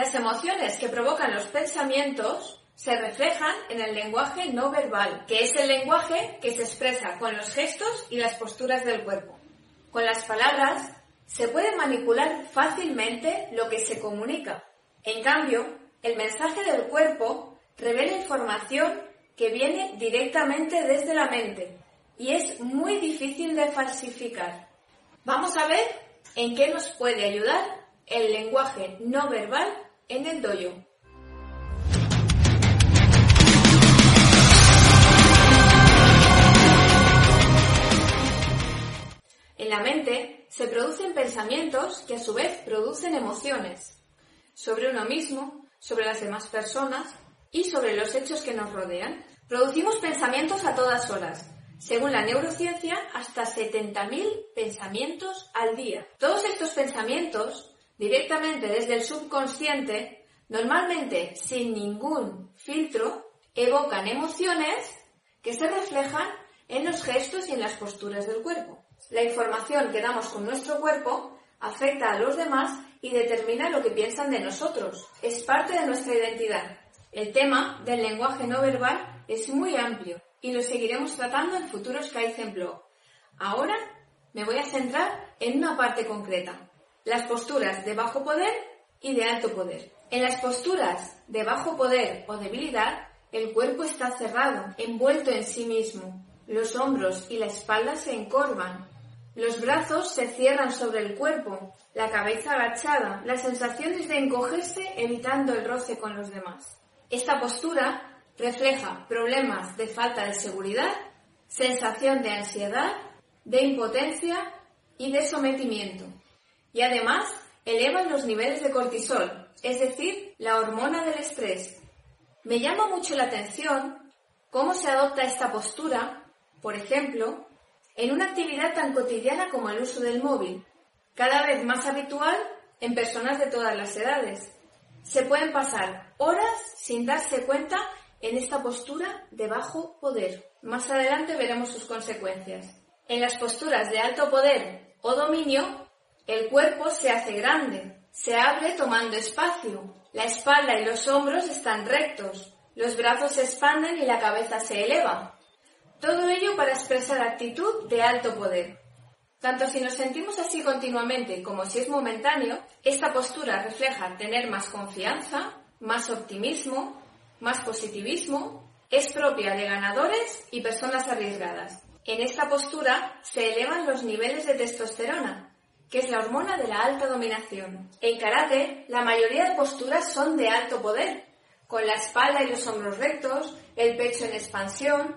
Las emociones que provocan los pensamientos se reflejan en el lenguaje no verbal, que es el lenguaje que se expresa con los gestos y las posturas del cuerpo. Con las palabras se puede manipular fácilmente lo que se comunica. En cambio, el mensaje del cuerpo revela información que viene directamente desde la mente y es muy difícil de falsificar. Vamos a ver en qué nos puede ayudar el lenguaje no verbal en el doyo. En la mente se producen pensamientos que a su vez producen emociones sobre uno mismo, sobre las demás personas y sobre los hechos que nos rodean. Producimos pensamientos a todas horas, según la neurociencia, hasta 70.000 pensamientos al día. Todos estos pensamientos directamente desde el subconsciente, normalmente sin ningún filtro, evocan emociones que se reflejan en los gestos y en las posturas del cuerpo. La información que damos con nuestro cuerpo afecta a los demás y determina lo que piensan de nosotros. Es parte de nuestra identidad. El tema del lenguaje no verbal es muy amplio y lo seguiremos tratando en futuros Kaizen Blog. Ahora me voy a centrar en una parte concreta, las posturas de bajo poder y de alto poder. En las posturas de bajo poder o debilidad, el cuerpo está cerrado, envuelto en sí mismo. Los hombros y la espalda se encorvan. Los brazos se cierran sobre el cuerpo, la cabeza agachada. La sensación es de encogerse evitando el roce con los demás. Esta postura refleja problemas de falta de seguridad, sensación de ansiedad, de impotencia y de sometimiento y además elevan los niveles de cortisol, es decir, la hormona del estrés. Me llama mucho la atención cómo se adopta esta postura, por ejemplo, en una actividad tan cotidiana como el uso del móvil, cada vez más habitual en personas de todas las edades. Se pueden pasar horas sin darse cuenta en esta postura de bajo poder. Más adelante veremos sus consecuencias. En las posturas de alto poder o dominio el cuerpo se hace grande, se abre tomando espacio. La espalda y los hombros están rectos, los brazos se expanden y la cabeza se eleva. Todo ello para expresar actitud de alto poder. Tanto si nos sentimos así continuamente como si es momentáneo, esta postura refleja tener más confianza, más optimismo, más positivismo, es propia de ganadores y personas arriesgadas. En esta postura se elevan los niveles de testosterona, que es la hormona de la alta dominación. En karate, la mayoría de posturas son de alto poder, con la espalda y los hombros rectos, el pecho en expansión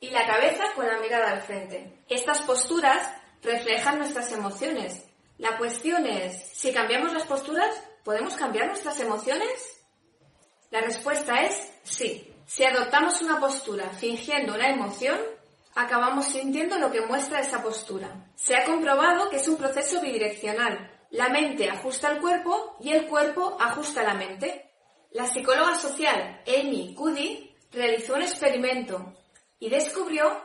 y la cabeza con la mirada al frente. Estas posturas reflejan nuestras emociones. La cuestión es, si cambiamos las posturas, ¿podemos cambiar nuestras emociones? La respuesta es sí. Si adoptamos una postura fingiendo una emoción, acabamos sintiendo lo que muestra esa postura. Se ha comprobado que es un proceso bidireccional. La mente ajusta al cuerpo y el cuerpo ajusta la mente. La psicóloga social Amy Cuddy realizó un experimento y descubrió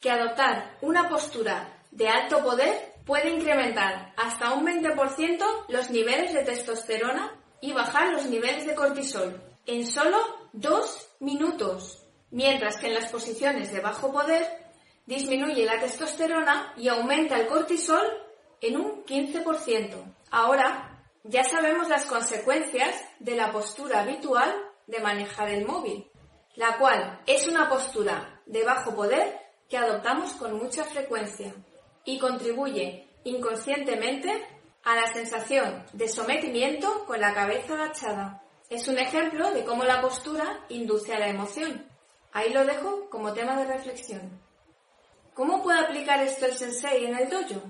que adoptar una postura de alto poder puede incrementar hasta un 20% los niveles de testosterona y bajar los niveles de cortisol en solo dos minutos, mientras que en las posiciones de bajo poder disminuye la testosterona y aumenta el cortisol en un 15%. Ahora ya sabemos las consecuencias de la postura habitual de manejar el móvil, la cual es una postura de bajo poder que adoptamos con mucha frecuencia y contribuye inconscientemente a la sensación de sometimiento con la cabeza agachada. Es un ejemplo de cómo la postura induce a la emoción. Ahí lo dejo como tema de reflexión. ¿Cómo puede aplicar esto el sensei en el dojo?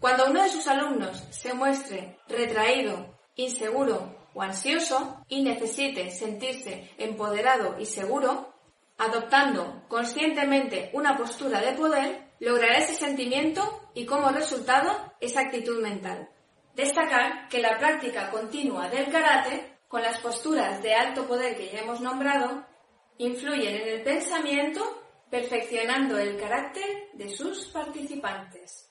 Cuando uno de sus alumnos se muestre retraído, inseguro o ansioso y necesite sentirse empoderado y seguro, adoptando conscientemente una postura de poder, logrará ese sentimiento y como resultado esa actitud mental. Destacar que la práctica continua del karate, con las posturas de alto poder que ya hemos nombrado, influyen en el pensamiento perfeccionando el carácter de sus participantes.